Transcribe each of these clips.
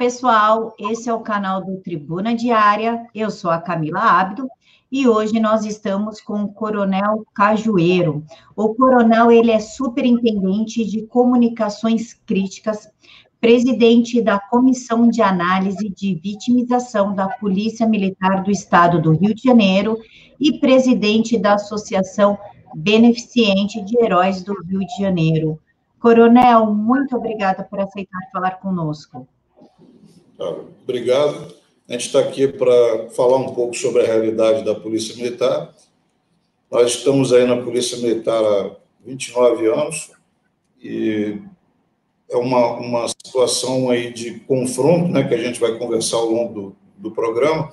Pessoal. Esse é o canal do Tribuna Diária. Eu sou a Camila Abdo e hoje nós estamos com o Coronel Cajueiro. O coronel, ele é superintendente de comunicações críticas, presidente da Comissão de Análise de Vitimização da Polícia Militar do Estado do Rio de Janeiro e presidente da Associação Beneficiente de Heróis do Rio de Janeiro. Coronel, muito obrigada por aceitar falar conosco. Obrigado. A gente está aqui para falar um pouco sobre a realidade da Polícia Militar. Nós estamos aí na Polícia Militar há 29 anos e é uma, uma situação aí de confronto, né, que a gente vai conversar ao longo do, do programa,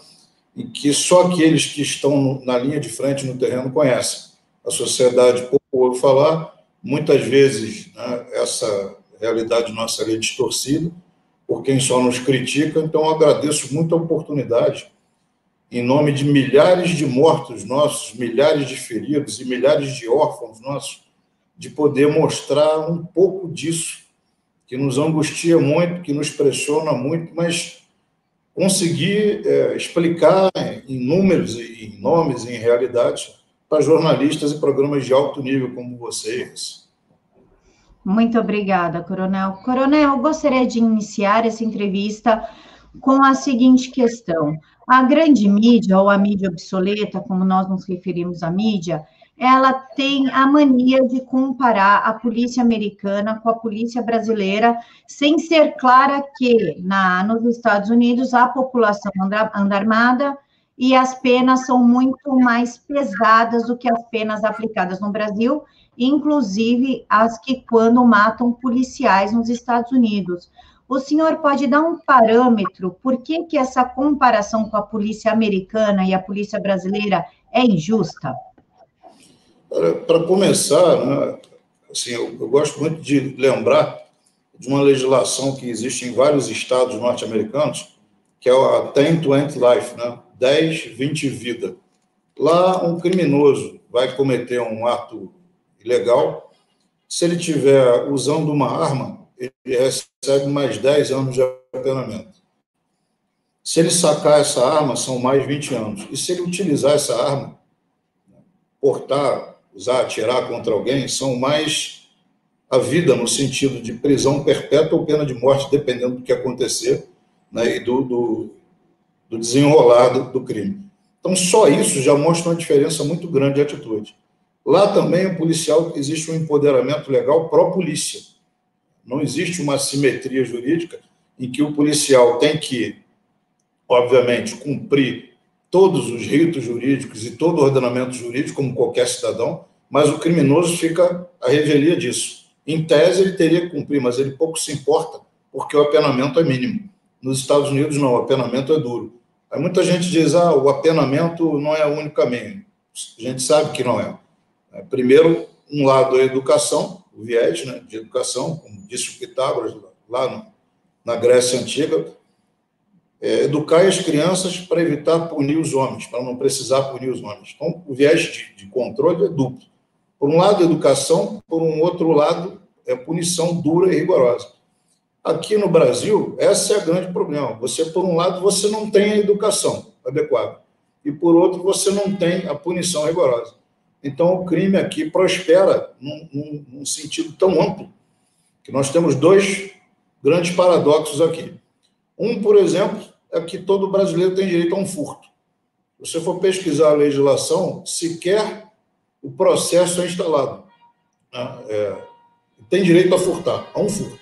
em que só aqueles que estão na linha de frente no terreno conhecem. A sociedade pouco ouve falar, muitas vezes né, essa realidade nossa é distorcida por quem só nos critica, então agradeço muito a oportunidade, em nome de milhares de mortos nossos, milhares de feridos e milhares de órfãos nossos, de poder mostrar um pouco disso, que nos angustia muito, que nos pressiona muito, mas conseguir é, explicar em números, em nomes, em realidades, para jornalistas e programas de alto nível como vocês, muito obrigada, Coronel. Coronel, gostaria de iniciar essa entrevista com a seguinte questão. A grande mídia, ou a mídia obsoleta, como nós nos referimos à mídia, ela tem a mania de comparar a polícia americana com a polícia brasileira, sem ser clara que na, nos Estados Unidos a população anda, anda armada e as penas são muito mais pesadas do que as penas aplicadas no Brasil, inclusive as que quando matam policiais nos Estados Unidos. O senhor pode dar um parâmetro por que, que essa comparação com a polícia americana e a polícia brasileira é injusta? Para começar, né, assim, eu, eu gosto muito de lembrar de uma legislação que existe em vários estados norte-americanos, que é a 10-20 Life, né? 10, 20 vida. Lá, um criminoso vai cometer um ato ilegal. Se ele tiver usando uma arma, ele recebe mais 10 anos de apenamento. Se ele sacar essa arma, são mais 20 anos. E se ele utilizar essa arma, portar, usar, atirar contra alguém, são mais a vida no sentido de prisão perpétua ou pena de morte, dependendo do que acontecer né, e do, do, do desenrolar do, do crime. Então, só isso já mostra uma diferença muito grande de atitude. Lá também, o policial, existe um empoderamento legal pró-polícia. Não existe uma simetria jurídica em que o policial tem que, obviamente, cumprir todos os ritos jurídicos e todo o ordenamento jurídico, como qualquer cidadão, mas o criminoso fica à revelia disso. Em tese, ele teria que cumprir, mas ele pouco se importa, porque o apenamento é mínimo. Nos Estados Unidos, não, o apenamento é duro. Aí muita gente diz, ah, o apenamento não é o único caminho. A gente sabe que não é. É, primeiro, um lado é a educação, o viés né, de educação, como disse o Pitágoras lá no, na Grécia Antiga, é, educar as crianças para evitar punir os homens, para não precisar punir os homens. Então, o viés de, de controle é duplo. Por um lado, educação, por um outro lado, é punição dura e rigorosa. Aqui no Brasil, esse é o grande problema. Você, por um lado, você não tem a educação adequada, e por outro, você não tem a punição rigorosa. Então, o crime aqui prospera num, num, num sentido tão amplo que nós temos dois grandes paradoxos aqui. Um, por exemplo, é que todo brasileiro tem direito a um furto. Se você for pesquisar a legislação, sequer o processo é instalado. Né? É, tem direito a furtar, a um furto.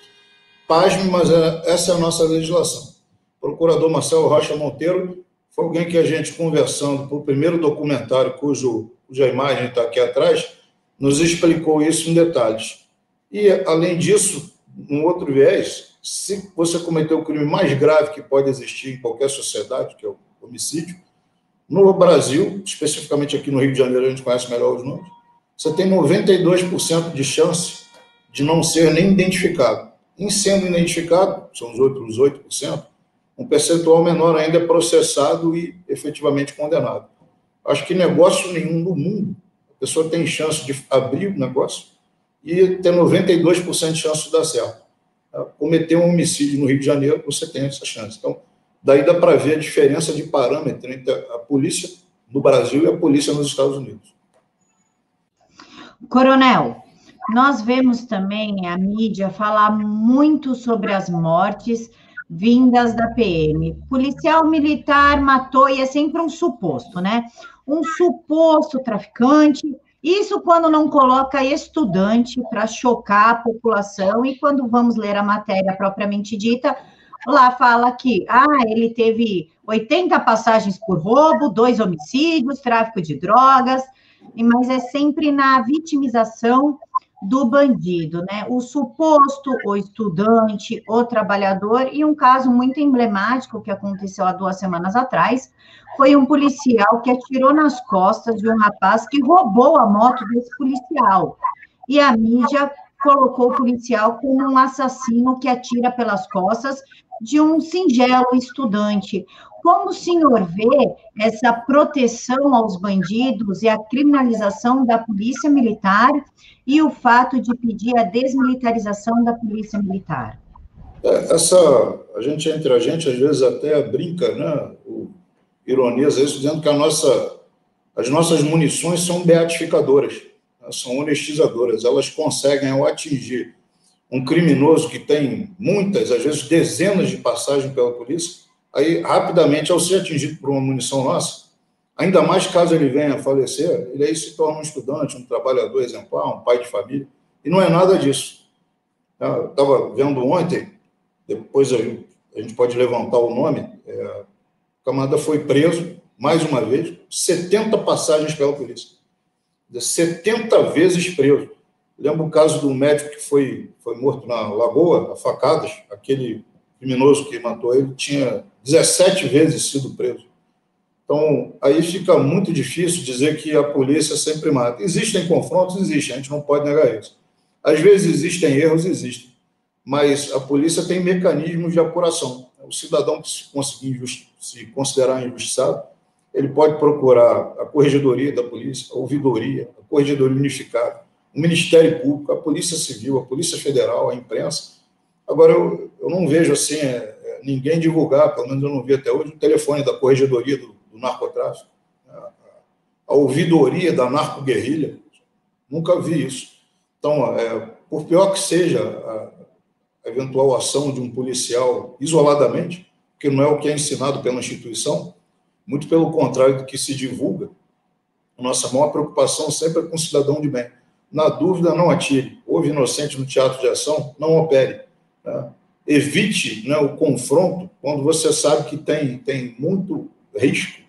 Pasme, mas é, essa é a nossa legislação. O procurador Marcelo Rocha Monteiro foi alguém que a gente, conversando para o primeiro documentário, cujo cuja imagem está aqui atrás, nos explicou isso em detalhes. E, além disso, um outro viés, se você cometeu o crime mais grave que pode existir em qualquer sociedade, que é o homicídio, no Brasil, especificamente aqui no Rio de Janeiro, a gente conhece melhor os números, você tem 92% de chance de não ser nem identificado. Em sendo identificado, são os outros 8%, um percentual menor ainda é processado e efetivamente condenado. Acho que negócio nenhum no mundo a pessoa tem chance de abrir o negócio e ter 92% de chance de dar certo. cometer um homicídio no Rio de Janeiro, você tem essa chance. Então, daí dá para ver a diferença de parâmetro entre a polícia no Brasil e a polícia nos Estados Unidos. Coronel, nós vemos também a mídia falar muito sobre as mortes vindas da PM. Policial militar matou, e é sempre um suposto, né? Um suposto traficante. Isso quando não coloca estudante para chocar a população, e quando vamos ler a matéria propriamente dita, lá fala que ah, ele teve 80 passagens por roubo, dois homicídios, tráfico de drogas, mas é sempre na vitimização do bandido, né? O suposto, o estudante, o trabalhador, e um caso muito emblemático que aconteceu há duas semanas atrás, foi um policial que atirou nas costas de um rapaz que roubou a moto desse policial. E a mídia colocou o policial como um assassino que atira pelas costas de um singelo estudante. Como o senhor vê essa proteção aos bandidos e a criminalização da polícia militar e o fato de pedir a desmilitarização da polícia militar? É, essa, a gente entre a gente às vezes até brinca, né? Ironiza isso dizendo que a nossa, as nossas munições são beatificadoras, né, são honestizadoras. Elas conseguem ao atingir um criminoso que tem muitas, às vezes dezenas de passagens pela polícia, aí rapidamente, ao ser atingido por uma munição nossa, ainda mais caso ele venha a falecer, ele aí se torna um estudante, um trabalhador exemplar, um pai de família, e não é nada disso. Estava vendo ontem, depois a gente pode levantar o nome, é, o camarada foi preso, mais uma vez, 70 passagens pela polícia. 70 vezes preso. Lembro o caso do médico que foi, foi morto na Lagoa, a facadas, aquele criminoso que matou ele tinha 17 vezes sido preso. Então, aí fica muito difícil dizer que a polícia sempre mata. Existem confrontos? Existem, a gente não pode negar isso. Às vezes existem erros? Existem. Mas a polícia tem mecanismos de apuração. O cidadão que se conseguir se considerar injustiçado, ele pode procurar a corregedoria da polícia, a ouvidoria, a corregedoria unificada, o Ministério Público, a Polícia Civil, a Polícia Federal, a imprensa. Agora, eu, eu não vejo assim é, ninguém divulgar, pelo menos eu não vi até hoje, o telefone da Corregedoria do, do Narcotráfico, a, a ouvidoria da narcoguerrilha. Nunca vi isso. Então, é, por pior que seja a, eventual ação de um policial isoladamente, que não é o que é ensinado pela instituição, muito pelo contrário do que se divulga, nossa maior preocupação sempre é com o cidadão de bem. Na dúvida, não atire. Houve inocente no teatro de ação, não opere. Né? Evite né, o confronto quando você sabe que tem, tem muito risco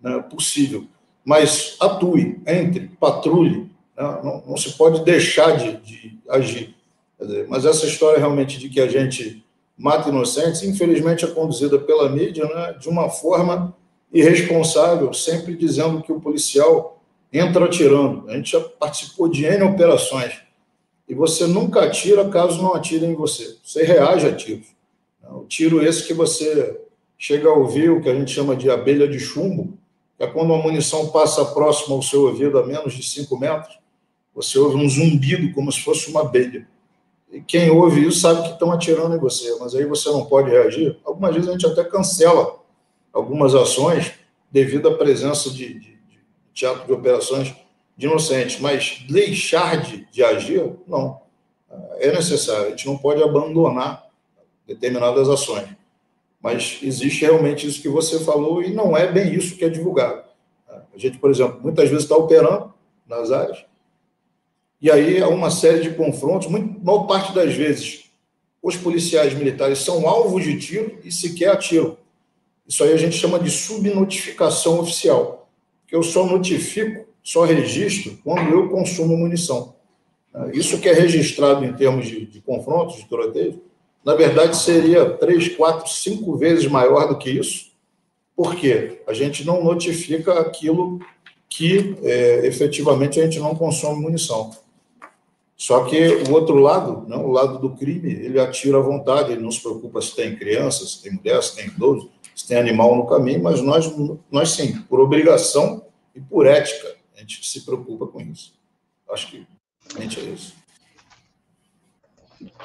né, possível. Mas atue, entre, patrulhe. Né? Não, não, se pode deixar de, de agir. Dizer, mas essa história realmente de que a gente mata inocentes, infelizmente é conduzida pela mídia né, de uma forma irresponsável, sempre dizendo que o policial entra atirando. A gente já participou de N operações. E você nunca atira caso não atirem em você. Você reage a tiros. O tiro esse que você chega a ouvir, o que a gente chama de abelha de chumbo, é quando a munição passa próximo ao seu ouvido a menos de 5 metros, você ouve um zumbido como se fosse uma abelha. E quem ouve isso sabe que estão atirando em você, mas aí você não pode reagir. Algumas vezes a gente até cancela algumas ações devido à presença de, de teatro de operações de inocentes, mas deixar de, de agir, não. É necessário, a gente não pode abandonar determinadas ações. Mas existe realmente isso que você falou e não é bem isso que é divulgado. A gente, por exemplo, muitas vezes está operando nas áreas e aí há uma série de confrontos, muito, maior parte das vezes os policiais militares são alvos de tiro e sequer atiram. Isso aí a gente chama de subnotificação oficial que eu só notifico, só registro quando eu consumo munição. Isso que é registrado em termos de, de confrontos, de tiroteio, na verdade seria três, quatro, cinco vezes maior do que isso, porque a gente não notifica aquilo que é, efetivamente a gente não consome munição. Só que o outro lado, né, o lado do crime, ele atira à vontade, ele não se preocupa se tem crianças, se tem mulher, se tem idoso, se tem animal no caminho, mas nós, nós sim, por obrigação e por ética, a gente se preocupa com isso. Acho que a gente é isso.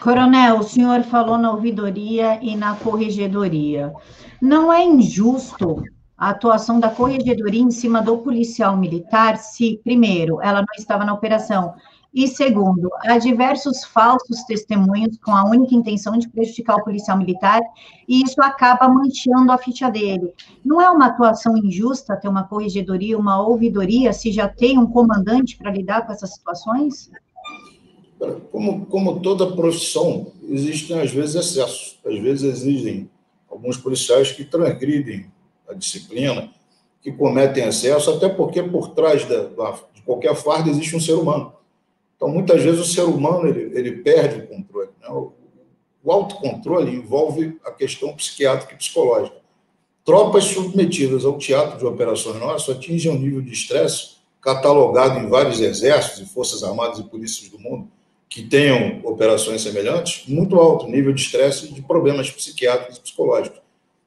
Coronel, o senhor falou na ouvidoria e na corregedoria. Não é injusto a atuação da corregedoria em cima do policial militar se, primeiro, ela não estava na operação, e segundo, há diversos falsos testemunhos com a única intenção de prejudicar o policial militar, e isso acaba manchando a ficha dele. Não é uma atuação injusta ter uma corregedoria, uma ouvidoria, se já tem um comandante para lidar com essas situações? Como, como toda profissão, existem às vezes excessos, às vezes existem alguns policiais que transgridem a disciplina, que cometem excesso, até porque por trás de, de qualquer farda existe um ser humano. Então, muitas vezes, o ser humano ele, ele perde o controle. Né? O, o autocontrole envolve a questão psiquiátrica e psicológica. Tropas submetidas ao teatro de operações nossas atingem um nível de estresse catalogado em vários exércitos e forças armadas e polícias do mundo, que tenham operações semelhantes, muito alto nível de estresse e de problemas psiquiátricos e psicológicos.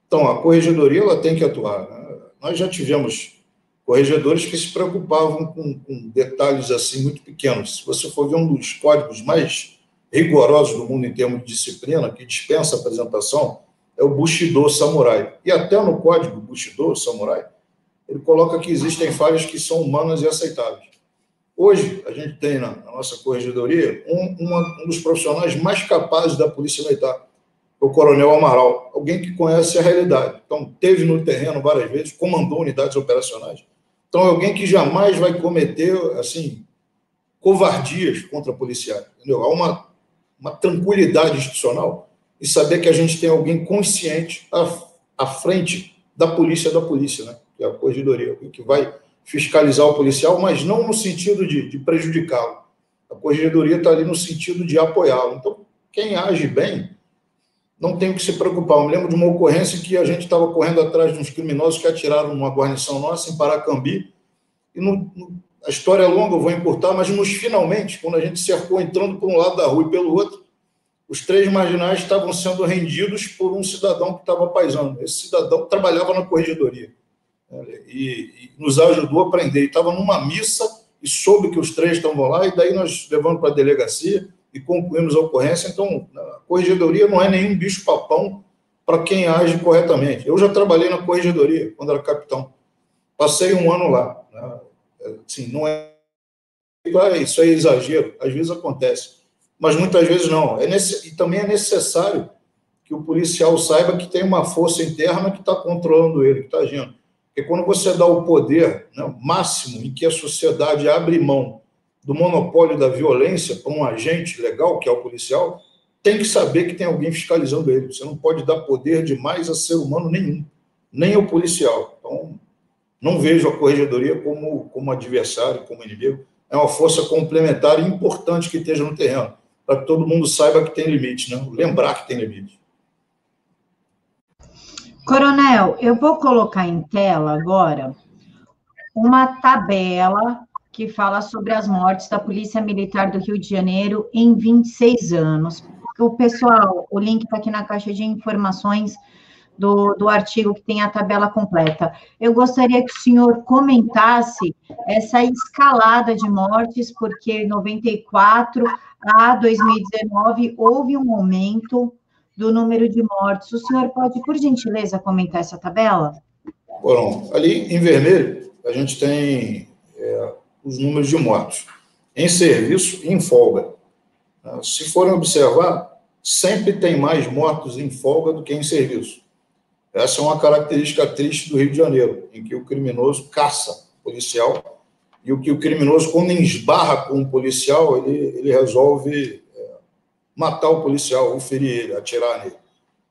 Então, a corregedoria ela tem que atuar. Né? Nós já tivemos corregedores que se preocupavam com, com, detalhes assim muito pequenos. Se você for ver um dos códigos mais rigorosos do mundo em termos de disciplina, que dispensa apresentação, é o Bushido Samurai. E até no código Bushido Samurai, ele coloca que existem falhas que são humanas e aceitáveis. Hoje, a gente tem na, na nossa corregedoria um, uma, um dos profissionais mais capazes da Polícia Militar, o Coronel Amaral, alguém que conhece a realidade. Então, teve no terreno várias vezes, comandou unidades operacionais. Então, é alguém que jamais vai cometer, assim, covardias contra policiais. Entendeu? Há uma, uma tranquilidade institucional e saber que a gente tem alguém consciente à, à frente da polícia da polícia, né? que é a corregedoria, que vai fiscalizar o policial, mas não no sentido de, de prejudicá-lo. A corregedoria está ali no sentido de apoiá-lo. Então, quem age bem não tem que se preocupar. Eu me lembro de uma ocorrência que a gente estava correndo atrás de uns criminosos que atiraram numa guarnição nossa em Paracambi. E no, no, a história é longa, eu vou encurtar, mas nos finalmente, quando a gente cercou entrando por um lado da rua e pelo outro, os três marginais estavam sendo rendidos por um cidadão que estava paisando. Esse cidadão trabalhava na corregedoria e, e nos ajudou a prender. Estava numa missa e soube que os três estavam lá, e daí nós levamos para a delegacia e concluímos a ocorrência. Então, a corregedoria não é nenhum bicho-papão para quem age corretamente. Eu já trabalhei na corregedoria quando era capitão. Passei um ano lá. Né? Assim, não é. Isso é exagero, às vezes acontece, mas muitas vezes não. É nesse... E também é necessário que o policial saiba que tem uma força interna que está controlando ele, que está agindo. Porque quando você dá o poder né, máximo em que a sociedade abre mão do monopólio da violência para um agente legal, que é o policial, tem que saber que tem alguém fiscalizando ele. Você não pode dar poder demais a ser humano nenhum, nem o policial. Então, não vejo a corregedoria como, como adversário, como inimigo. É uma força complementar e importante que esteja no terreno, para que todo mundo saiba que tem limite, né? lembrar que tem limite. Coronel, eu vou colocar em tela agora uma tabela que fala sobre as mortes da Polícia Militar do Rio de Janeiro em 26 anos. O pessoal, o link está aqui na caixa de informações do, do artigo que tem a tabela completa. Eu gostaria que o senhor comentasse essa escalada de mortes, porque 94 a 2019 houve um aumento do número de mortes. O senhor pode, por gentileza, comentar essa tabela? Bom, ali em vermelho, a gente tem os números de mortos em serviço e em folga. Se forem observar, sempre tem mais mortos em folga do que em serviço. Essa é uma característica triste do Rio de Janeiro, em que o criminoso caça policial e o que o criminoso, quando esbarra com um policial, ele, ele resolve matar o policial, ou ferir ele, atirar nele.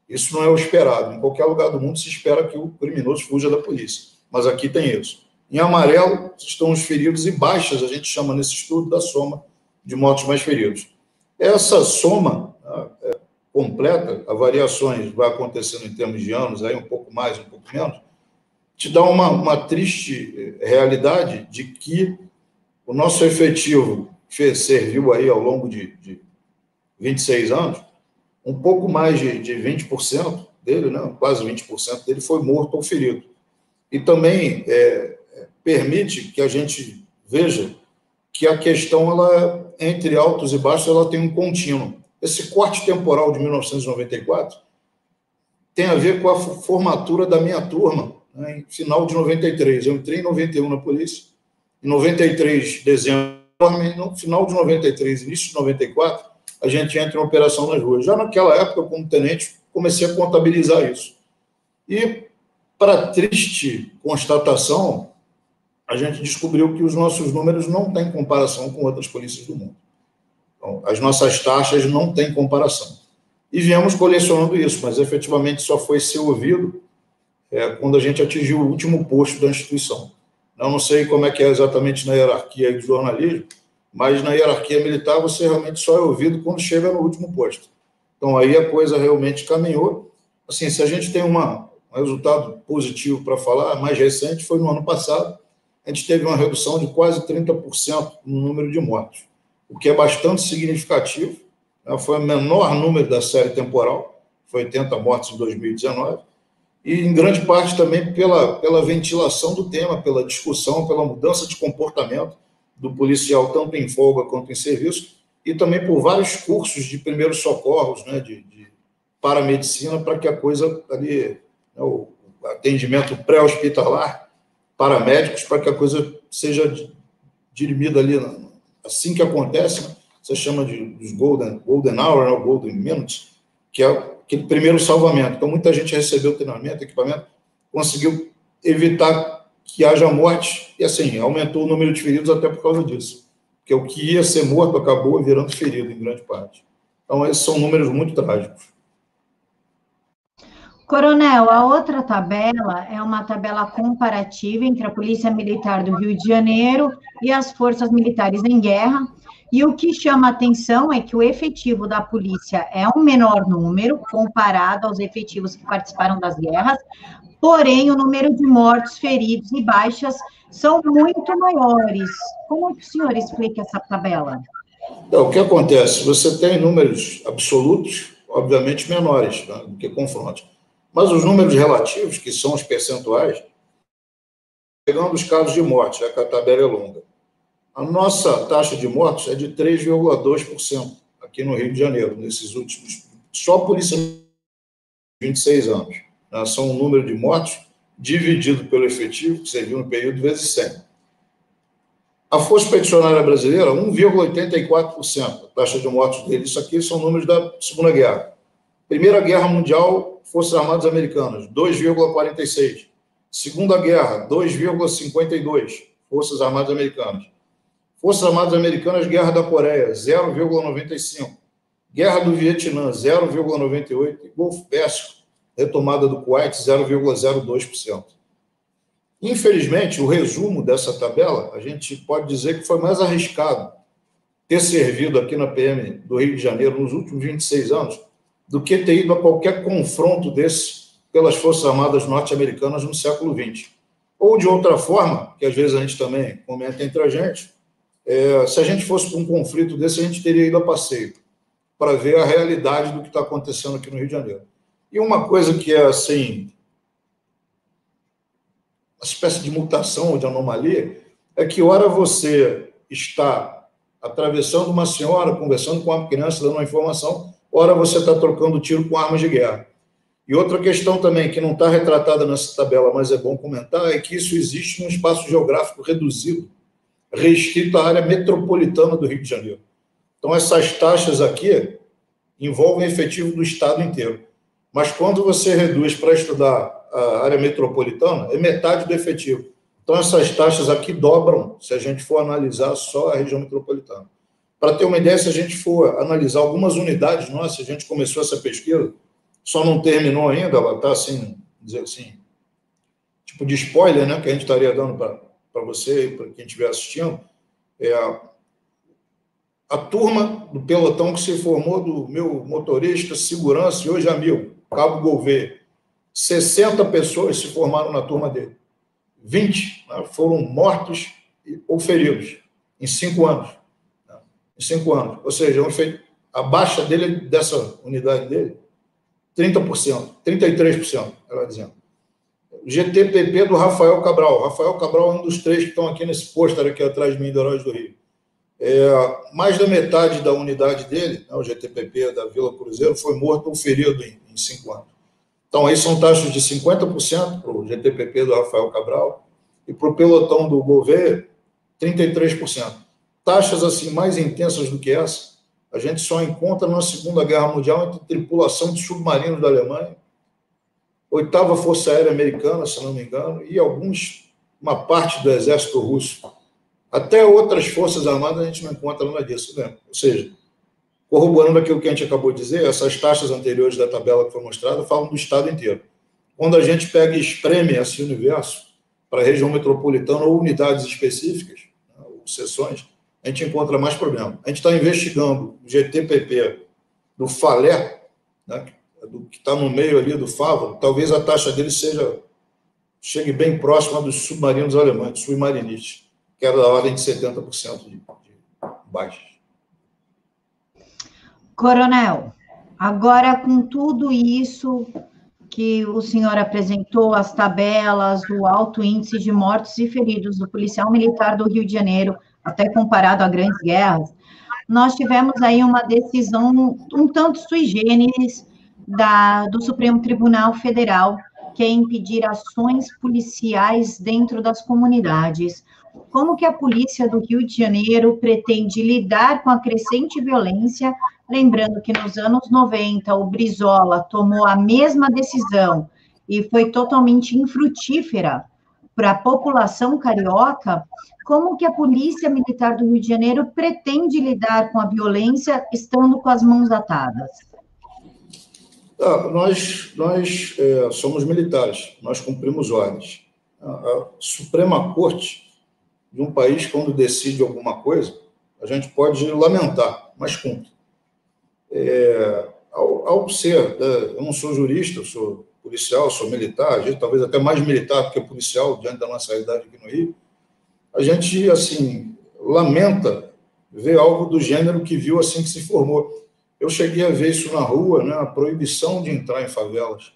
Isso não é o esperado. Em qualquer lugar do mundo se espera que o criminoso fuja da polícia. Mas aqui tem isso. Em amarelo estão os feridos e baixas, a gente chama nesse estudo da soma de mortos mais feridos. Essa soma né, é, completa, a variações vai acontecendo em termos de anos, aí um pouco mais, um pouco menos, te dá uma, uma triste eh, realidade de que o nosso efetivo serviu aí ao longo de, de 26 anos, um pouco mais de, de 20% dele, né, quase 20% dele foi morto ou ferido. E também é, permite que a gente veja que a questão, ela, entre altos e baixos, ela tem um contínuo. esse corte temporal de 1994 tem a ver com a formatura da minha turma, né, em final de 93. Eu entrei em 91 na polícia, em 93, dezembro, no final de 93, início de 94, a gente entra em operação nas ruas. Já naquela época, como tenente, comecei a contabilizar isso. E, para triste constatação, a gente descobriu que os nossos números não têm comparação com outras polícias do mundo. Então, as nossas taxas não têm comparação. E viemos colecionando isso, mas efetivamente só foi ser ouvido é, quando a gente atingiu o último posto da instituição. Eu não sei como é que é exatamente na hierarquia do jornalismo, mas na hierarquia militar você realmente só é ouvido quando chega no último posto. Então aí a coisa realmente caminhou. Assim, se a gente tem uma, um resultado positivo para falar, mais recente foi no ano passado, a gente teve uma redução de quase 30% no número de mortos, o que é bastante significativo. Né? Foi o menor número da série temporal, foi 80 mortes em 2019, e em grande parte também pela, pela ventilação do tema, pela discussão, pela mudança de comportamento do policial, tanto em folga quanto em serviço, e também por vários cursos de primeiros socorros, né, de, de paramedicina, para que a coisa ali, né, o atendimento pré-hospitalar, paramédicos, para que a coisa seja dirimida ali assim que acontece, né, você chama de golden, golden hour, né, golden minutes, que é aquele primeiro salvamento. Então, muita gente recebeu treinamento, equipamento, conseguiu evitar que haja morte, e assim, aumentou o número de feridos até por causa disso. Porque o que ia ser morto acabou virando ferido, em grande parte. Então, esses são números muito trágicos. Coronel, a outra tabela é uma tabela comparativa entre a Polícia Militar do Rio de Janeiro e as forças militares em guerra. E o que chama atenção é que o efetivo da polícia é um menor número comparado aos efetivos que participaram das guerras, porém o número de mortos, feridos e baixas são muito maiores. Como é que o senhor explica essa tabela? Então, o que acontece? Você tem números absolutos, obviamente menores né, do que confrontos, mas os números relativos, que são os percentuais, pegando os casos de morte, já que a tabela é longa. A nossa taxa de mortos é de 3,2% aqui no Rio de Janeiro, nesses últimos. Só a polícia 26 anos né, são o número de mortos dividido pelo efetivo, que serviu no período, vezes 100. A Força Expedicionária Brasileira, 1,84%, a taxa de mortos dele. Isso aqui são números da Segunda Guerra. Primeira Guerra Mundial, Forças Armadas Americanas, 2,46%. Segunda Guerra, 2,52%, Forças Armadas Americanas. Forças Armadas Americanas, Guerra da Coreia, 0,95%. Guerra do Vietnã, 0,98%. E Golfo Pérsico, retomada do Kuwait, 0,02%. Infelizmente, o resumo dessa tabela, a gente pode dizer que foi mais arriscado ter servido aqui na PM do Rio de Janeiro nos últimos 26 anos do que ter ido a qualquer confronto desse pelas Forças Armadas norte-americanas no século XX. Ou de outra forma, que às vezes a gente também comenta entre a gente, é, se a gente fosse para um conflito desse, a gente teria ido a passeio para ver a realidade do que está acontecendo aqui no Rio de Janeiro. E uma coisa que é assim, uma espécie de mutação ou de anomalia, é que hora você está atravessando uma senhora, conversando com uma criança, dando uma informação, hora você está trocando tiro com armas de guerra. E outra questão também, que não está retratada nessa tabela, mas é bom comentar, é que isso existe num espaço geográfico reduzido, restrito à área metropolitana do Rio de Janeiro. Então, essas taxas aqui envolvem efetivo do Estado inteiro. Mas quando você reduz para estudar a área metropolitana, é metade do efetivo. Então, essas taxas aqui dobram se a gente for analisar só a região metropolitana. Para ter uma ideia, se a gente for analisar algumas unidades nossas, a gente começou essa pesquisa, só não terminou ainda, ela está assim, dizer assim, tipo de spoiler, né, que a gente estaria dando para você e para quem estiver assistindo, é a, a turma do pelotão que se formou do meu motorista, segurança e hoje amigo, Cabo Gouveia. 60 pessoas se formaram na turma dele. 20 né, foram mortos ou feridos em cinco anos. Em cinco anos. Ou seja, a baixa dele, dessa unidade dele, 30%, 33%, ela dizendo. GTPP do Rafael Cabral. Rafael Cabral é um dos três que estão aqui nesse pôster aqui atrás de mim, do Heróis do Rio. É, mais da metade da unidade dele, né, o GTPP da Vila Cruzeiro, foi morto ou ferido em, em cinco anos. Então, aí são taxas de 50% para o GTPP do Rafael Cabral e para o pelotão do Gouveia, 33%. Taxas assim mais intensas do que essa, a gente só encontra na Segunda Guerra Mundial entre tripulação de submarinos da Alemanha, oitava Força Aérea Americana, se não me engano, e alguns, uma parte do Exército Russo. Até outras Forças Armadas a gente não encontra nada disso, né? Ou seja, corroborando aquilo que a gente acabou de dizer, essas taxas anteriores da tabela que foi mostrada falam do Estado inteiro. Quando a gente pega e espreme esse universo para a região metropolitana ou unidades específicas, né, ou seções, a gente encontra mais problema. A gente está investigando o GTPP do Falé, né, do que está no meio ali do Fava, talvez a taxa dele seja chegue bem próxima dos submarinos alemães, submarinistas, que era da ordem de 70% de, de baixa. Coronel, agora com tudo isso que o senhor apresentou, as tabelas, o alto índice de mortos e feridos do policial militar do Rio de Janeiro, até comparado a grandes guerras, nós tivemos aí uma decisão um tanto sui generis da, do Supremo Tribunal Federal, que é impedir ações policiais dentro das comunidades. Como que a polícia do Rio de Janeiro pretende lidar com a crescente violência? Lembrando que nos anos 90 o Brizola tomou a mesma decisão e foi totalmente infrutífera para a população carioca, como que a Polícia Militar do Rio de Janeiro pretende lidar com a violência estando com as mãos atadas? Ah, nós nós é, somos militares, nós cumprimos ordens. A, a Suprema Corte de um país, quando decide alguma coisa, a gente pode lamentar, mas cumpre. É, ao, ao, ser, né, eu não sou jurista, eu sou policial, sou militar, a gente, talvez até mais militar do que policial, diante da nossa realidade aqui no Rio, a gente, assim, lamenta ver algo do gênero que viu assim que se formou. Eu cheguei a ver isso na rua, né, a proibição de entrar em favelas.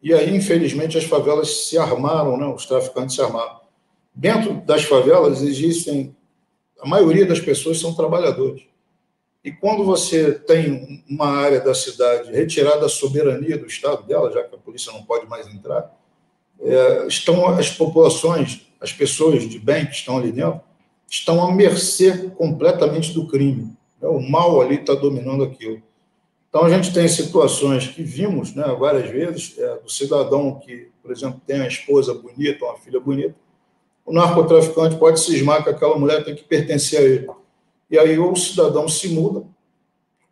E aí, infelizmente, as favelas se armaram, né, os traficantes se armaram. Dentro das favelas existem, a maioria das pessoas são trabalhadores. E quando você tem uma área da cidade retirada da soberania do Estado dela, já que a polícia não pode mais entrar, é, estão as populações, as pessoas de bem que estão ali dentro, estão à mercê completamente do crime. É, o mal ali está dominando aquilo. Então, a gente tem situações que vimos né, várias vezes, é, do cidadão que, por exemplo, tem uma esposa bonita, uma filha bonita, o narcotraficante pode cismar que aquela mulher tem que pertencer a ele e aí ou o cidadão se muda,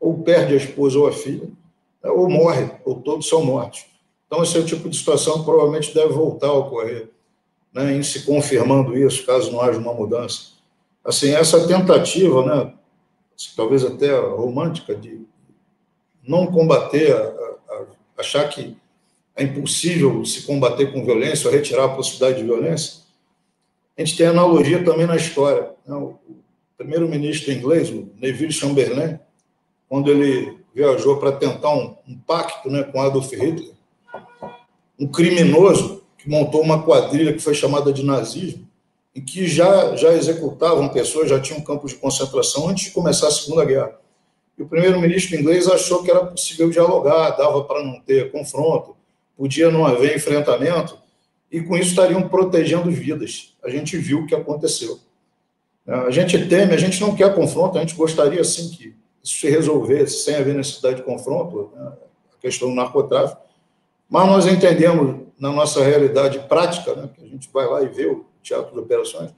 ou perde a esposa ou a filha, né, ou morre, ou todos são mortos. Então, esse é o tipo de situação que provavelmente deve voltar a ocorrer, né, em se confirmando isso, caso não haja uma mudança. Assim, essa tentativa, né, talvez até romântica, de não combater, a, a, achar que é impossível se combater com violência, ou retirar a possibilidade de violência, a gente tem analogia também na história. Né? O primeiro-ministro inglês, o Neville Chamberlain, quando ele viajou para tentar um, um pacto né, com Adolf Hitler, um criminoso que montou uma quadrilha que foi chamada de nazismo, em que já, já executavam pessoas, já tinham campos de concentração antes de começar a Segunda Guerra. E o primeiro-ministro inglês achou que era possível dialogar, dava para não ter confronto, podia não haver enfrentamento, e com isso estariam protegendo vidas. A gente viu o que aconteceu. A gente teme, a gente não quer confronto, a gente gostaria sim que isso se resolvesse sem haver necessidade de confronto, né, a questão do narcotráfico, mas nós entendemos na nossa realidade prática, né, que a gente vai lá e vê o teatro de operações,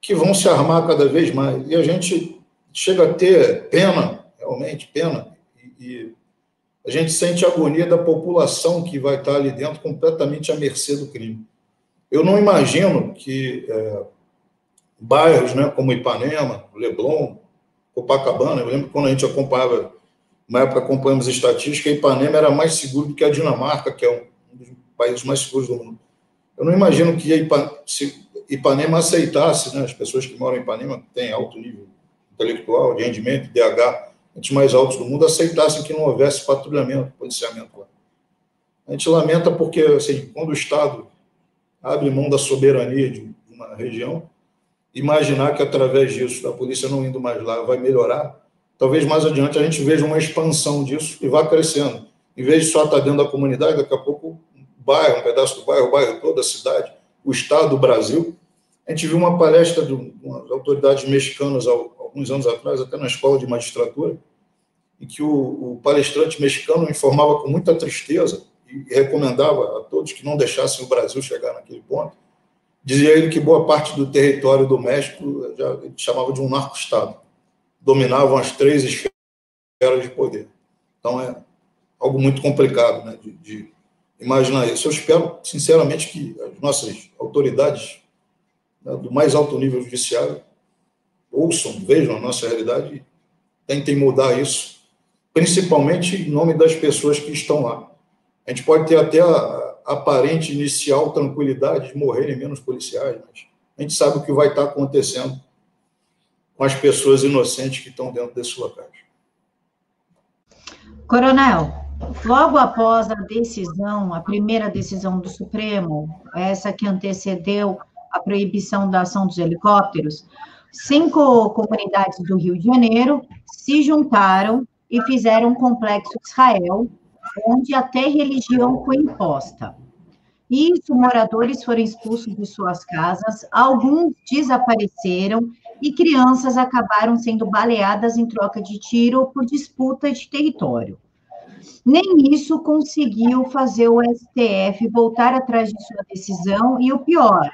que vão se armar cada vez mais. E a gente chega a ter pena, realmente pena, e, e a gente sente a agonia da população que vai estar ali dentro completamente à mercê do crime. Eu não imagino que é, bairros né, como Ipanema, Leblon, Copacabana. Eu lembro quando a gente acompanhava, na época acompanhamos estatísticas, Ipanema era mais seguro do que a Dinamarca, que é um dos países mais seguros do mundo. Eu não imagino que Ipanema aceitasse, né, as pessoas que moram em Ipanema, que têm alto nível intelectual, de rendimento, DH, entre mais altos do mundo, aceitassem que não houvesse patrulhamento, policiamento lá. A gente lamenta porque, assim, quando o Estado abre mão da soberania de uma região, imaginar que através disso, a polícia não indo mais lá, vai melhorar, talvez mais adiante a gente veja uma expansão disso e vá crescendo. Em vez de só estar dentro da comunidade, daqui a pouco um bairro, um pedaço do bairro, o bairro todo, a cidade, o estado do Brasil. A gente viu uma palestra de umas autoridades mexicanas alguns anos atrás, até na escola de magistratura, em que o, o palestrante mexicano informava com muita tristeza e recomendava a todos que não deixassem o Brasil chegar naquele. Dizia ele que boa parte do território do México já chamava de um narco-estado. Dominavam as três esferas de poder. Então é algo muito complicado né, de, de imaginar isso. Eu espero, sinceramente, que as nossas autoridades né, do mais alto nível judiciário ouçam, vejam a nossa realidade e tentem mudar isso principalmente em nome das pessoas que estão lá. A gente pode ter até a aparente inicial tranquilidade de morrerem menos policiais, mas a gente sabe o que vai estar acontecendo com as pessoas inocentes que estão dentro desses locais. Coronel, logo após a decisão, a primeira decisão do Supremo, essa que antecedeu a proibição da ação dos helicópteros, cinco comunidades do Rio de Janeiro se juntaram e fizeram um complexo Israel, onde até religião foi imposta. Isso, moradores foram expulsos de suas casas, alguns desapareceram e crianças acabaram sendo baleadas em troca de tiro por disputa de território. Nem isso conseguiu fazer o STF voltar atrás de sua decisão, e o pior,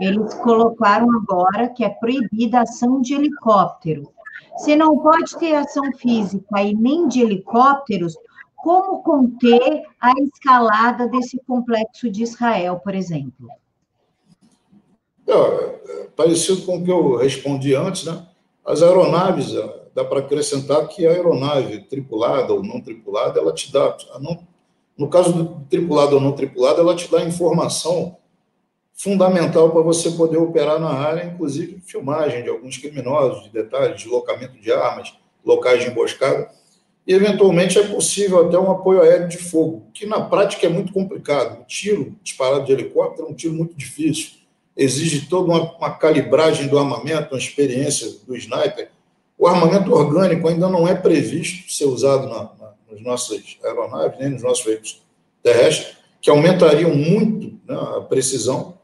eles colocaram agora que é proibida a ação de helicóptero, se não pode ter ação física e nem de helicópteros, como conter a escalada desse complexo de Israel, por exemplo? É, é, parecido com o que eu respondi antes, né? As aeronaves, é, dá para acrescentar que a aeronave tripulada ou não tripulada, ela te dá, não, no caso do tripulado ou não tripulado, ela te dá informação fundamental para você poder operar na área, inclusive filmagem de alguns criminosos, de detalhes, deslocamento de armas, locais de emboscada, e eventualmente é possível até um apoio aéreo de fogo, que na prática é muito complicado. O tiro disparado de helicóptero é um tiro muito difícil, exige toda uma, uma calibragem do armamento, uma experiência do sniper. O armamento orgânico ainda não é previsto ser usado na, na, nas nossas aeronaves, nem nos nossos veículos terrestres, que aumentariam muito né, a precisão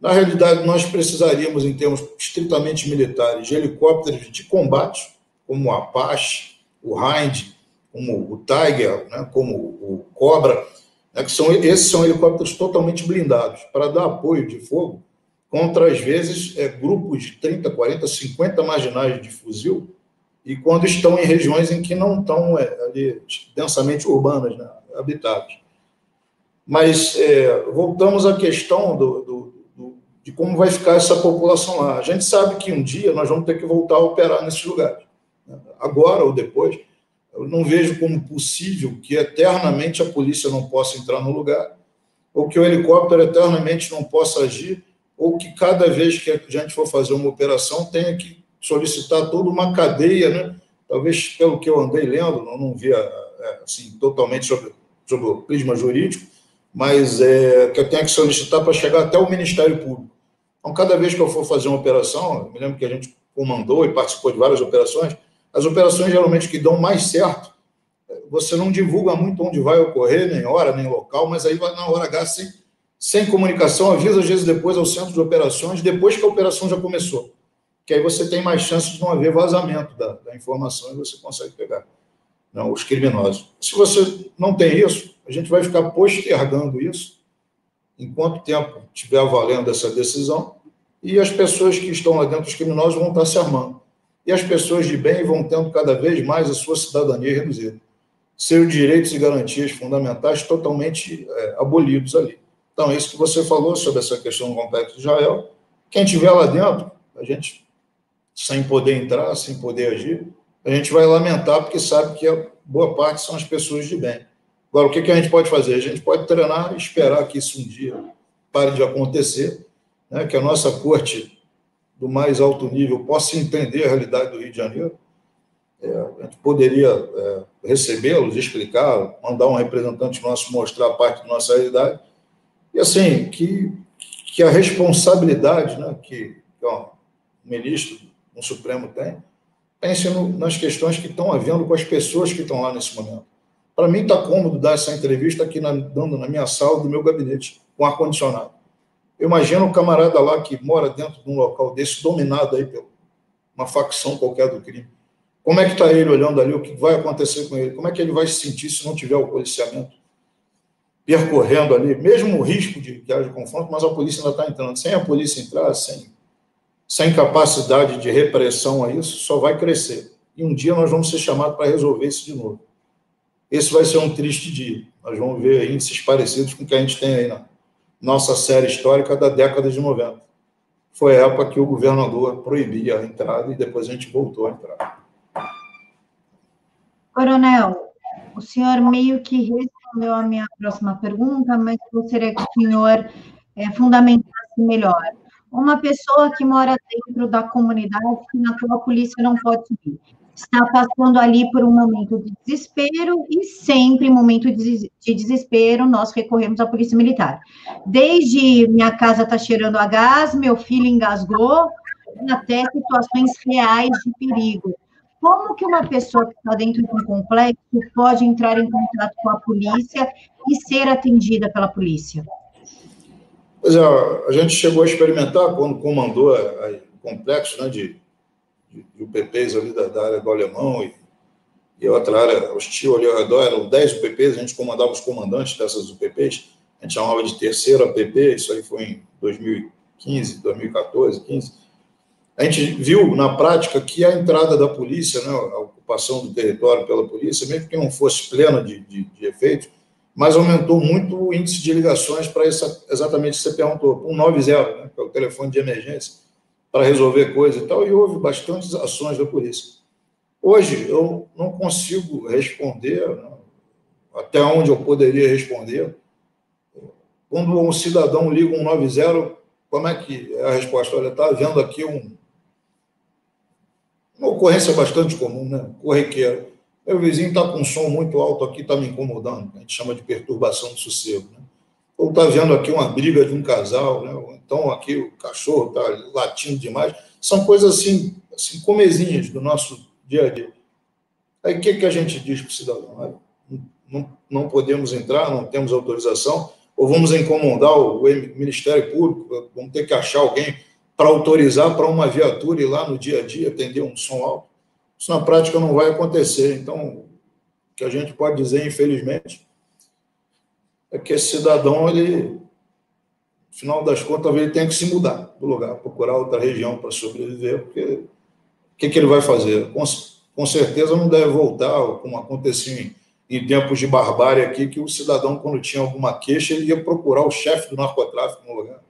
na realidade, nós precisaríamos, em termos estritamente militares, de helicópteros de combate, como o Apache, o Hind, como o Tiger, né, como o Cobra, né, que são, esses são helicópteros totalmente blindados, para dar apoio de fogo contra, às vezes, é, grupos de 30, 40, 50 marginais de fuzil, e quando estão em regiões em que não estão é, ali, densamente urbanas, né, habitadas. Mas é, voltamos à questão do, do de como vai ficar essa população lá. A gente sabe que um dia nós vamos ter que voltar a operar nesses lugares. Agora ou depois, eu não vejo como possível que eternamente a polícia não possa entrar no lugar, ou que o helicóptero eternamente não possa agir, ou que cada vez que a gente for fazer uma operação tenha que solicitar toda uma cadeia, né? Talvez pelo que eu andei lendo, não, não via é, assim totalmente sobre, sobre o prisma jurídico, mas é, que eu tenho que solicitar para chegar até o Ministério Público. Então, cada vez que eu for fazer uma operação, eu me lembro que a gente comandou e participou de várias operações, as operações geralmente que dão mais certo, você não divulga muito onde vai ocorrer, nem hora, nem local, mas aí vai na hora H sem, sem comunicação, avisa às vezes depois ao centro de operações, depois que a operação já começou. Que aí você tem mais chances de não haver vazamento da, da informação e você consegue pegar não, os criminosos. Se você não tem isso, a gente vai ficar postergando isso enquanto tempo estiver valendo essa decisão, e as pessoas que estão lá dentro, os criminosos, vão estar se armando. E as pessoas de bem vão tendo cada vez mais a sua cidadania reduzida. Seus direitos e garantias fundamentais totalmente é, abolidos ali. Então, isso que você falou sobre essa questão do complexo de Israel. Quem estiver lá dentro, a gente, sem poder entrar, sem poder agir, a gente vai lamentar, porque sabe que a boa parte são as pessoas de bem. Agora, o que, que a gente pode fazer? A gente pode treinar e esperar que isso um dia pare de acontecer, né? que a nossa corte do mais alto nível possa entender a realidade do Rio de Janeiro. É, a gente poderia é, recebê-los, explicar, mandar um representante nosso mostrar parte da nossa realidade. E assim, que, que a responsabilidade, né, que, que ó, ministro, um Supremo tem, pense no, nas questões que estão havendo com as pessoas que estão lá nesse momento. Para mim, está cômodo dar essa entrevista aqui na, dando na minha sala do meu gabinete, com ar-condicionado. Eu imagino um camarada lá que mora dentro de um local desse, dominado aí por uma facção qualquer do crime. Como é que está ele olhando ali? O que vai acontecer com ele? Como é que ele vai se sentir se não tiver o policiamento percorrendo ali? Mesmo o risco de que haja confronto, mas a polícia ainda está entrando. Sem a polícia entrar, sem, sem capacidade de repressão a isso, só vai crescer. E um dia nós vamos ser chamados para resolver isso de novo. Esse vai ser um triste dia. Nós vamos ver índices parecidos com o que a gente tem aí na nossa série histórica da década de 90. Foi a época que o governador proibia a entrada e depois a gente voltou a entrar. Coronel, o senhor meio que respondeu a minha próxima pergunta, mas gostaria que o senhor é, fundamentasse melhor. Uma pessoa que mora dentro da comunidade na qual a polícia não pode subir, está passando ali por um momento de desespero e sempre em momento de desespero nós recorremos à polícia militar. Desde minha casa está cheirando a gás, meu filho engasgou, até situações reais de perigo. Como que uma pessoa que está dentro de um complexo pode entrar em contato com a polícia e ser atendida pela polícia? Pois é, a gente chegou a experimentar quando comandou o complexo né, de, UPPs ali da, da, área do Alemão e, e outra área hostil ali ao redor, eram 10 UPPs, a gente comandava os comandantes dessas UPPs, a gente chamava de terceira UPP, isso aí foi em 2015, 2014, 15 a gente viu na prática que a entrada da polícia, né, a ocupação do território pela polícia, mesmo que não fosse plena de, de, de mas aumentou muito o índice de ligações para essa, exatamente o que você perguntou, 190, né, que é o telefone de emergência, para resolver coisa e tal, e houve bastantes ações da polícia. Hoje, eu não consigo responder, até onde eu poderia responder. Quando um cidadão liga 190, como é que é a resposta? Olha, está havendo aqui um, uma ocorrência bastante comum, né? Corriqueira. Meu vizinho está com um som muito alto aqui, está me incomodando. A gente chama de perturbação do sossego. Né? Ou está vendo aqui uma briga de um casal, né? Então aqui o cachorro está latindo demais. São coisas assim, assim comezinhas do nosso dia a dia. Aí o que, que a gente diz para o cidadão? Não, não podemos entrar, não temos autorização, ou vamos incomodar o Ministério Público, vamos ter que achar alguém para autorizar para uma viatura ir lá no dia a dia atender um som alto. Isso na prática não vai acontecer. Então, o que a gente pode dizer, infelizmente, é que esse cidadão, ele, no final das contas, ele tem que se mudar do lugar, procurar outra região para sobreviver, porque o que, que ele vai fazer? Com, com certeza não deve voltar, como acontecia em, em tempos de barbárie aqui, que o cidadão, quando tinha alguma queixa, ele ia procurar o chefe do narcotráfico no lugar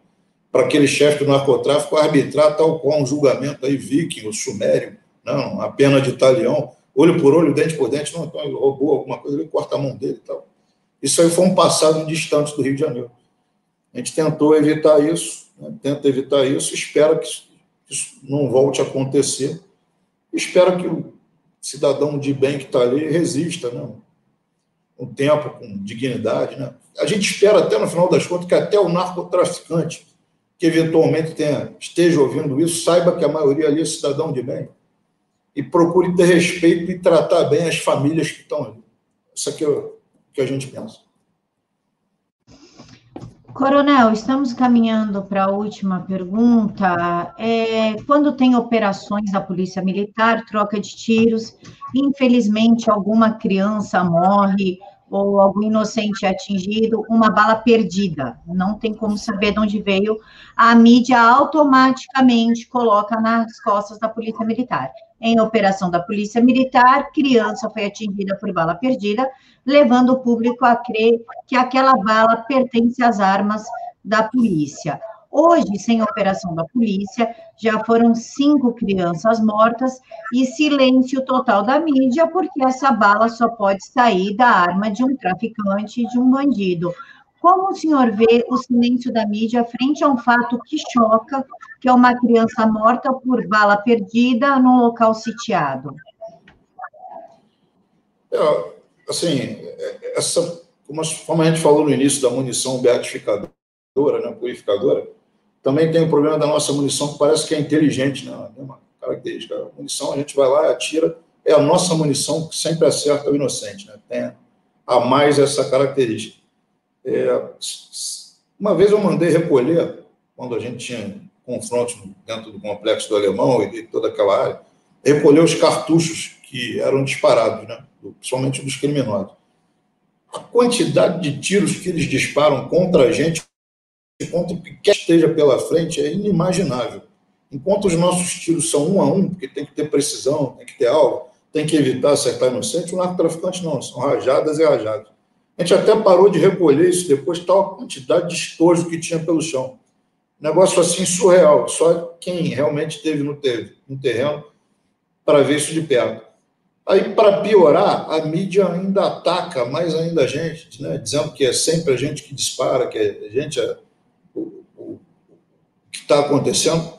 para aquele chefe do narcotráfico arbitrar tal qual um julgamento aí viking ou sumério, não, a pena de talião, olho por olho, dente por dente, não, então ele roubou alguma coisa, ele corta a mão dele e tal. Isso aí foi um passado distante do Rio de Janeiro. A gente tentou evitar isso, né, tenta evitar isso, espera que isso não volte a acontecer, espera que o cidadão de bem que está ali resista, né? um tempo com dignidade. Né? A gente espera até, no final das contas, que até o narcotraficante que eventualmente tenha, esteja ouvindo isso, saiba que a maioria ali é cidadão de bem e procure ter respeito e tratar bem as famílias que estão ali. Isso aqui é que a gente pensa. Coronel, estamos caminhando para a última pergunta. É, quando tem operações da Polícia Militar, troca de tiros, infelizmente alguma criança morre ou algum inocente atingido, uma bala perdida. Não tem como saber de onde veio. A mídia automaticamente coloca nas costas da Polícia Militar. Em operação da Polícia Militar, criança foi atingida por bala perdida, levando o público a crer que aquela bala pertence às armas da polícia. Hoje, sem operação da polícia, já foram cinco crianças mortas e silêncio total da mídia, porque essa bala só pode sair da arma de um traficante, de um bandido. Como o senhor vê o silêncio da mídia frente a um fato que choca, que é uma criança morta por bala perdida num local sitiado? É, assim, essa, como a gente falou no início da munição beatificadora, né, purificadora, Também tem o problema da nossa munição, que parece que é inteligente, né? É uma característica. A munição, a gente vai lá atira, é a nossa munição que sempre acerta o inocente, né? Tem a mais essa característica. É, uma vez eu mandei recolher, quando a gente tinha confrontos dentro do complexo do Alemão e de toda aquela área, recolher os cartuchos que eram disparados, né? principalmente dos criminosos. A quantidade de tiros que eles disparam contra a gente, contra o que quer esteja pela frente, é inimaginável. Enquanto os nossos tiros são um a um, porque tem que ter precisão, tem que ter alvo, tem que evitar acertar inocente, o narcotraficante não, são rajadas e rajadas. A gente até parou de recolher isso depois, tal quantidade de estojo que tinha pelo chão. Negócio assim surreal, só quem realmente esteve no, no terreno para ver isso de perto. Aí, para piorar, a mídia ainda ataca mais ainda a gente, né? dizendo que é sempre a gente que dispara, que é a gente é está acontecendo.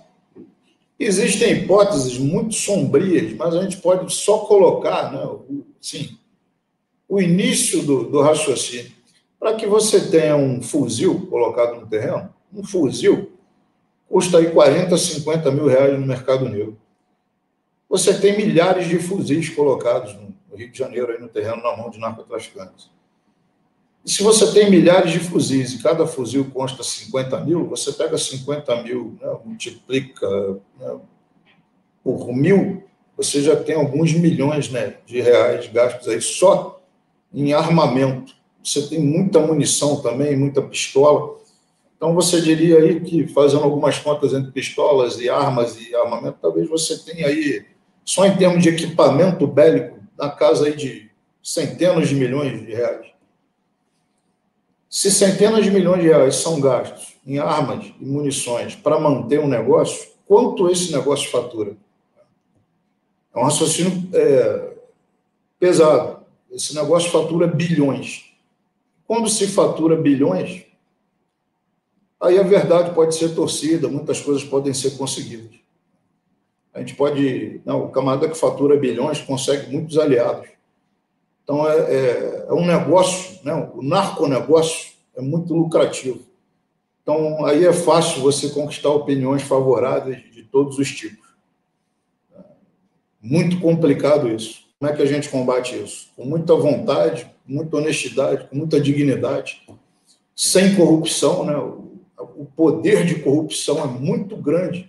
Existem hipóteses muito sombrias, mas a gente pode só colocar né, o, sim, o início do, do raciocínio. Para que você tenha um fuzil colocado no terreno, um fuzil custa aí 40, 50 mil reais no mercado negro você tem milhares de fuzis colocados no Rio de Janeiro, aí no terreno, na mão de narcotraficantes. E se você tem milhares de fuzis e cada fuzil consta 50 mil, você pega 50 mil, né, multiplica né, por mil, você já tem alguns milhões né, de reais gastos aí só em armamento. Você tem muita munição também, muita pistola. Então, você diria aí que, fazendo algumas contas entre pistolas e armas e armamento, talvez você tenha aí só em termos de equipamento bélico, na casa aí de centenas de milhões de reais. Se centenas de milhões de reais são gastos em armas e munições para manter um negócio, quanto esse negócio fatura? É um raciocínio é, pesado. Esse negócio fatura bilhões. Quando se fatura bilhões, aí a verdade pode ser torcida, muitas coisas podem ser conseguidas. A gente pode. Não, o camarada que fatura bilhões consegue muitos aliados. Então, é, é, é um negócio, né? o narconegócio é muito lucrativo. Então, aí é fácil você conquistar opiniões favoráveis de todos os tipos. Muito complicado isso. Como é que a gente combate isso? Com muita vontade, muita honestidade, com muita dignidade, sem corrupção. Né? O poder de corrupção é muito grande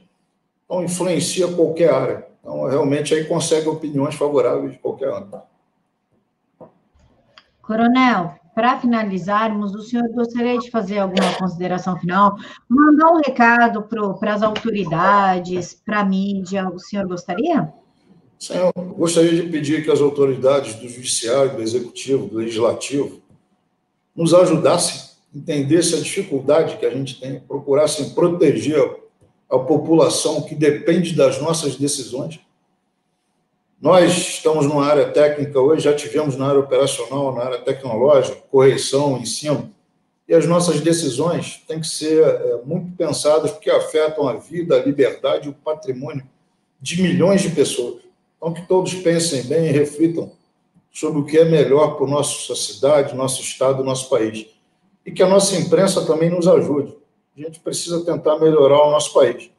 então, influencia qualquer área. Então, realmente, aí consegue opiniões favoráveis de qualquer âmbito. Coronel, para finalizarmos, o senhor gostaria de fazer alguma consideração final? Mandar um recado para as autoridades, para a mídia, o senhor gostaria? Senhor, gostaria de pedir que as autoridades do Judiciário, do Executivo, do Legislativo, nos ajudassem a entender essa dificuldade que a gente tem, procurassem proteger a população que depende das nossas decisões. Nós estamos numa área técnica hoje, já tivemos na área operacional, na área tecnológica, correção, ensino, e as nossas decisões têm que ser é, muito pensadas porque afetam a vida, a liberdade e o patrimônio de milhões de pessoas. Então, que todos pensem bem e reflitam sobre o que é melhor para a nossa cidade, nosso estado, nosso país. E que a nossa imprensa também nos ajude a gente precisa tentar melhorar o nosso país.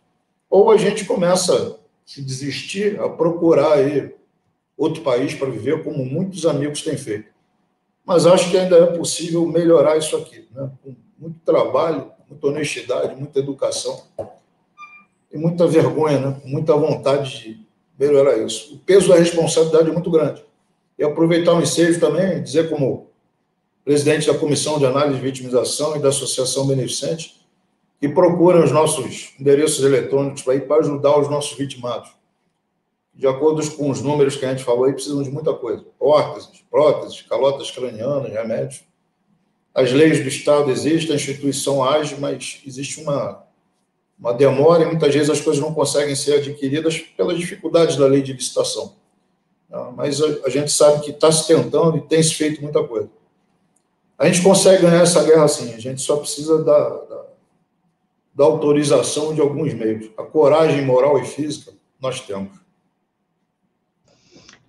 Ou a gente começa se desistir, a procurar aí outro país para viver, como muitos amigos têm feito. Mas acho que ainda é possível melhorar isso aqui, né? com muito trabalho, muita honestidade, muita educação e muita vergonha, né? muita vontade de melhorar isso. O peso da responsabilidade é muito grande. E aproveitar o ensejo também, dizer como presidente da Comissão de Análise de Vitimização e da Associação Beneficente, e procurem os nossos endereços eletrônicos ir para ajudar os nossos vitimados. De acordo com os números que a gente falou aí, precisam de muita coisa: órteses, próteses, calotas cranianas, remédios. As leis do Estado existem, a instituição age, mas existe uma, uma demora e muitas vezes as coisas não conseguem ser adquiridas pelas dificuldades da lei de licitação. Mas a, a gente sabe que está se tentando e tem se feito muita coisa. A gente consegue ganhar essa guerra sim, a gente só precisa da, da autorização de alguns meios. A coragem moral e física nós temos.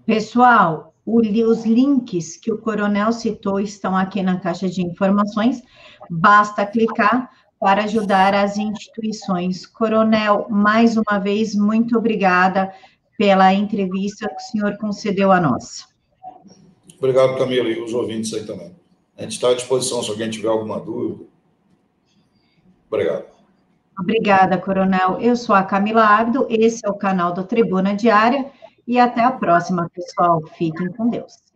Pessoal, os links que o coronel citou estão aqui na caixa de informações. Basta clicar para ajudar as instituições. Coronel, mais uma vez, muito obrigada pela entrevista que o senhor concedeu a nós. Obrigado, Camila, e os ouvintes aí também. A gente está à disposição se alguém tiver alguma dúvida. Obrigado. Obrigada, Coronel. Eu sou a Camila Ábido, esse é o canal do Tribuna Diária, e até a próxima, pessoal. Fiquem com Deus.